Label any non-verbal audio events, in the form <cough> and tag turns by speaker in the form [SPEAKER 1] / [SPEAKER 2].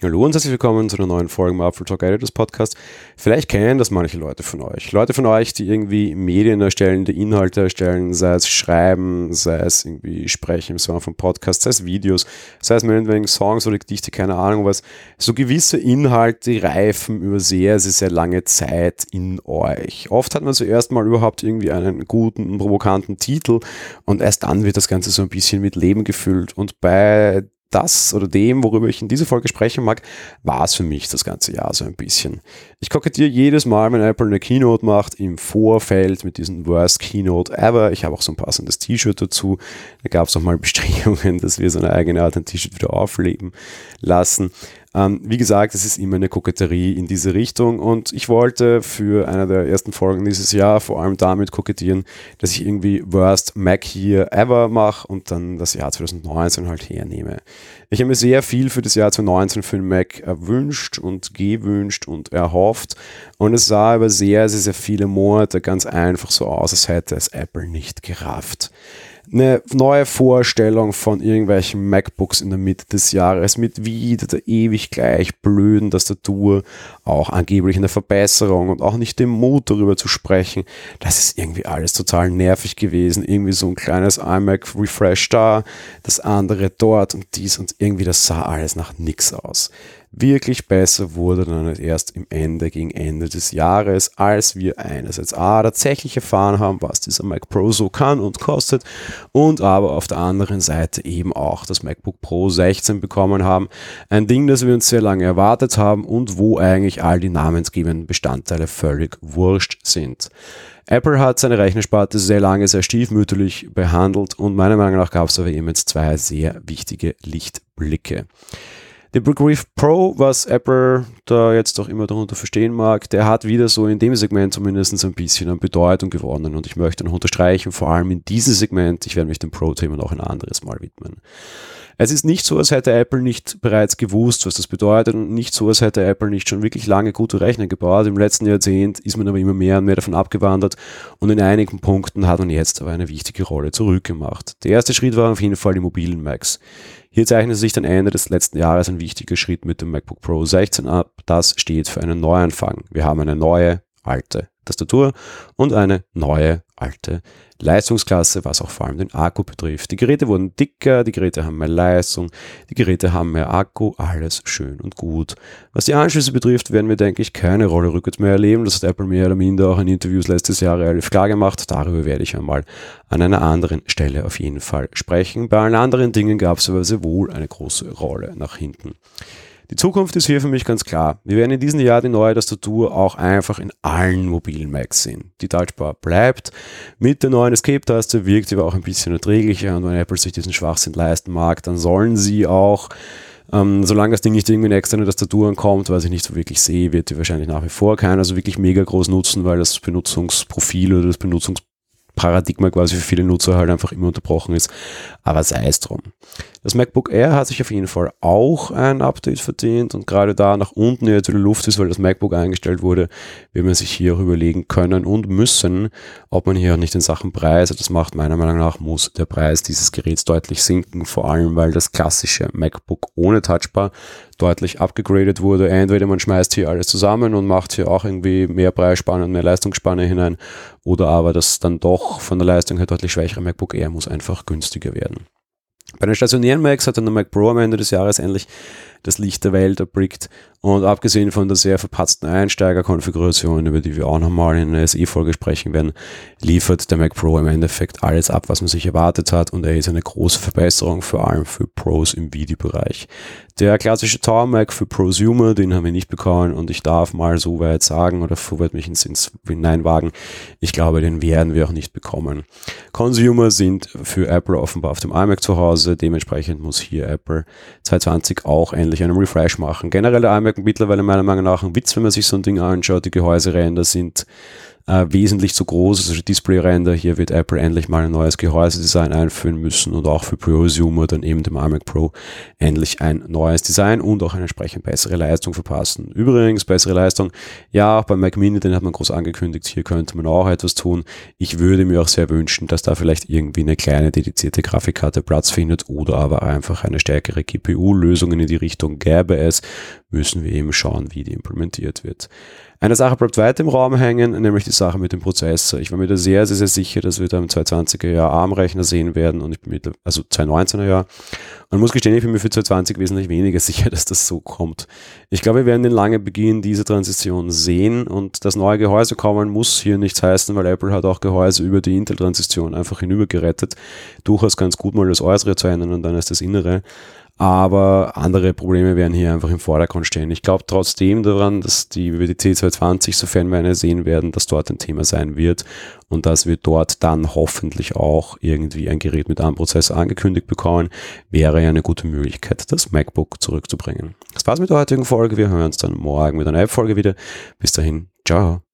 [SPEAKER 1] Hallo und herzlich willkommen zu einer neuen Folge im Apple Talk Editors Podcast. Vielleicht kennen das manche Leute von euch. Leute von euch, die irgendwie Medien erstellen, die Inhalte erstellen, sei es Schreiben, sei es irgendwie Sprechen im Sinne von Podcasts, sei es Videos, sei es meinetwegen Songs oder Gedichte, keine Ahnung was. So gewisse Inhalte reifen über sehr, sehr, sehr lange Zeit in euch. Oft hat man zuerst mal überhaupt irgendwie einen guten, provokanten Titel und erst dann wird das Ganze so ein bisschen mit Leben gefüllt. Und bei das oder dem, worüber ich in dieser Folge sprechen mag, war es für mich das ganze Jahr so ein bisschen. Ich kokettiere jedes Mal, wenn Apple eine Keynote macht, im Vorfeld mit diesem Worst Keynote ever. Ich habe auch so ein passendes T-Shirt dazu. Da gab es auch mal Bestrebungen, <laughs> dass wir so eine eigene Art ein T-Shirt wieder aufleben lassen. Ähm, wie gesagt, es ist immer eine Koketterie in diese Richtung und ich wollte für eine der ersten Folgen dieses Jahr vor allem damit kokettieren, dass ich irgendwie Worst Mac Year Ever mache und dann das Jahr 2019 halt hernehme. Ich habe mir sehr viel für das Jahr 2019 für den Mac erwünscht und gewünscht und erhofft und es sah aber sehr, sehr, sehr viele Monate ganz einfach so aus, als hätte es Apple nicht gerafft eine neue Vorstellung von irgendwelchen MacBooks in der Mitte des Jahres mit wieder der ewig gleich blöden Tastatur, auch angeblich eine Verbesserung und auch nicht den Mut darüber zu sprechen. Das ist irgendwie alles total nervig gewesen. Irgendwie so ein kleines iMac Refresh da, das andere dort und dies und irgendwie das sah alles nach nix aus. Wirklich besser wurde dann erst im Ende, gegen Ende des Jahres, als wir einerseits A, tatsächlich erfahren haben, was dieser Mac Pro so kann und kostet und aber auf der anderen Seite eben auch das MacBook Pro 16 bekommen haben. Ein Ding, das wir uns sehr lange erwartet haben und wo eigentlich all die namensgebenden Bestandteile völlig wurscht sind. Apple hat seine Rechnersparte sehr lange sehr stiefmütterlich behandelt und meiner Meinung nach gab es aber eben jetzt zwei sehr wichtige Lichtblicke. Der Brick Pro, was Apple da jetzt auch immer darunter verstehen mag, der hat wieder so in dem Segment zumindest ein bisschen an Bedeutung gewonnen. Und ich möchte noch unterstreichen, vor allem in diesem Segment, ich werde mich dem Pro-Thema noch ein anderes Mal widmen. Es ist nicht so, als hätte Apple nicht bereits gewusst, was das bedeutet und nicht so, als hätte Apple nicht schon wirklich lange gute Rechner gebaut. Im letzten Jahrzehnt ist man aber immer mehr und mehr davon abgewandert und in einigen Punkten hat man jetzt aber eine wichtige Rolle zurückgemacht. Der erste Schritt war auf jeden Fall die mobilen Macs. Hier zeichnet sich dann Ende des letzten Jahres ein wichtiger Schritt mit dem MacBook Pro 16 ab. Das steht für einen Neuanfang. Wir haben eine neue, alte Tastatur und eine neue, alte Leistungsklasse, was auch vor allem den Akku betrifft. Die Geräte wurden dicker, die Geräte haben mehr Leistung, die Geräte haben mehr Akku, alles schön und gut. Was die Anschlüsse betrifft, werden wir, denke ich, keine Rolle rückwärts mehr erleben. Das hat Apple mehr oder minder auch in Interviews letztes Jahr relativ klar gemacht. Darüber werde ich einmal an einer anderen Stelle auf jeden Fall sprechen. Bei allen anderen Dingen gab es aber sehr wohl eine große Rolle nach hinten. Die Zukunft ist hier für mich ganz klar. Wir werden in diesem Jahr die neue Tastatur auch einfach in allen mobilen Macs sehen. Die Touchbar bleibt. Mit der neuen Escape-Taste wirkt sie aber auch ein bisschen erträglicher und wenn Apple sich diesen Schwachsinn leisten mag, dann sollen sie auch ähm, solange das Ding nicht irgendwie in externe Tastaturen kommt, was ich nicht so wirklich sehe, wird die wahrscheinlich nach wie vor keiner so wirklich mega groß nutzen, weil das Benutzungsprofil oder das Benutzungs Paradigma quasi für viele Nutzer halt einfach immer unterbrochen ist. Aber sei es drum. Das MacBook Air hat sich auf jeden Fall auch ein Update verdient und gerade da nach unten jetzt die Luft ist, weil das MacBook eingestellt wurde, wird man sich hier auch überlegen können und müssen, ob man hier auch nicht in Sachen Preis, das macht meiner Meinung nach, muss der Preis dieses Geräts deutlich sinken, vor allem weil das klassische MacBook ohne Touchbar deutlich abgegradet wurde. Entweder man schmeißt hier alles zusammen und macht hier auch irgendwie mehr Preisspanne und mehr Leistungsspanne hinein oder aber das dann doch von der Leistung her deutlich schwächere MacBook Air muss einfach günstiger werden. Bei den stationären Macs hat dann der Mac Pro am Ende des Jahres endlich das Licht der Welt erblickt. Und abgesehen von der sehr verpatzten Einsteigerkonfiguration, über die wir auch nochmal in einer SE-Folge sprechen werden, liefert der Mac Pro im Endeffekt alles ab, was man sich erwartet hat und er ist eine große Verbesserung, vor allem für Pros im Videobereich. Der klassische Tower Mac für Prosumer, den haben wir nicht bekommen und ich darf mal so weit sagen oder weit mich ins, ins hineinwagen, ich glaube, den werden wir auch nicht bekommen. Consumer sind für Apple offenbar auf dem iMac zu Hause, dementsprechend muss hier Apple 2020 auch endlich einen Refresh machen. Generell der iMac mittlerweile meiner Meinung nach ein Witz, wenn man sich so ein Ding anschaut. Die Gehäuseränder sind äh, wesentlich zu groß ist. Also Display-Render, hier wird Apple endlich mal ein neues Gehäusedesign einführen müssen und auch für Prosumer dann eben dem iMac Pro endlich ein neues Design und auch eine entsprechend bessere Leistung verpassen. Übrigens, bessere Leistung, ja, auch beim Mac Mini, den hat man groß angekündigt, hier könnte man auch etwas tun. Ich würde mir auch sehr wünschen, dass da vielleicht irgendwie eine kleine dedizierte Grafikkarte Platz findet oder aber einfach eine stärkere GPU-Lösung in die Richtung gäbe es, müssen wir eben schauen, wie die implementiert wird. Eine Sache bleibt weiter im Raum hängen, nämlich die Sache mit dem Prozessor. Ich war mir da sehr, sehr, sehr sicher, dass wir da im 220er Jahr ARM-Rechner sehen werden und ich bin mit, also 219er Jahr. Man muss gestehen, ich bin mir für 220 wesentlich weniger <laughs> sicher, dass das so kommt. Ich glaube, wir werden den langen Beginn dieser Transition sehen und das neue Gehäuse kommen muss hier nichts heißen, weil Apple hat auch Gehäuse über die Intel-Transition einfach hinübergerettet. Durchaus ganz gut mal das Äußere zu ändern und dann ist das Innere aber andere Probleme werden hier einfach im Vordergrund stehen. Ich glaube trotzdem daran, dass die WWDC 220, sofern wir eine sehen werden, dass dort ein Thema sein wird und dass wir dort dann hoffentlich auch irgendwie ein Gerät mit einem Prozessor angekündigt bekommen, wäre ja eine gute Möglichkeit, das MacBook zurückzubringen. Das war's mit der heutigen Folge. Wir hören uns dann morgen mit einer App-Folge wieder. Bis dahin, ciao.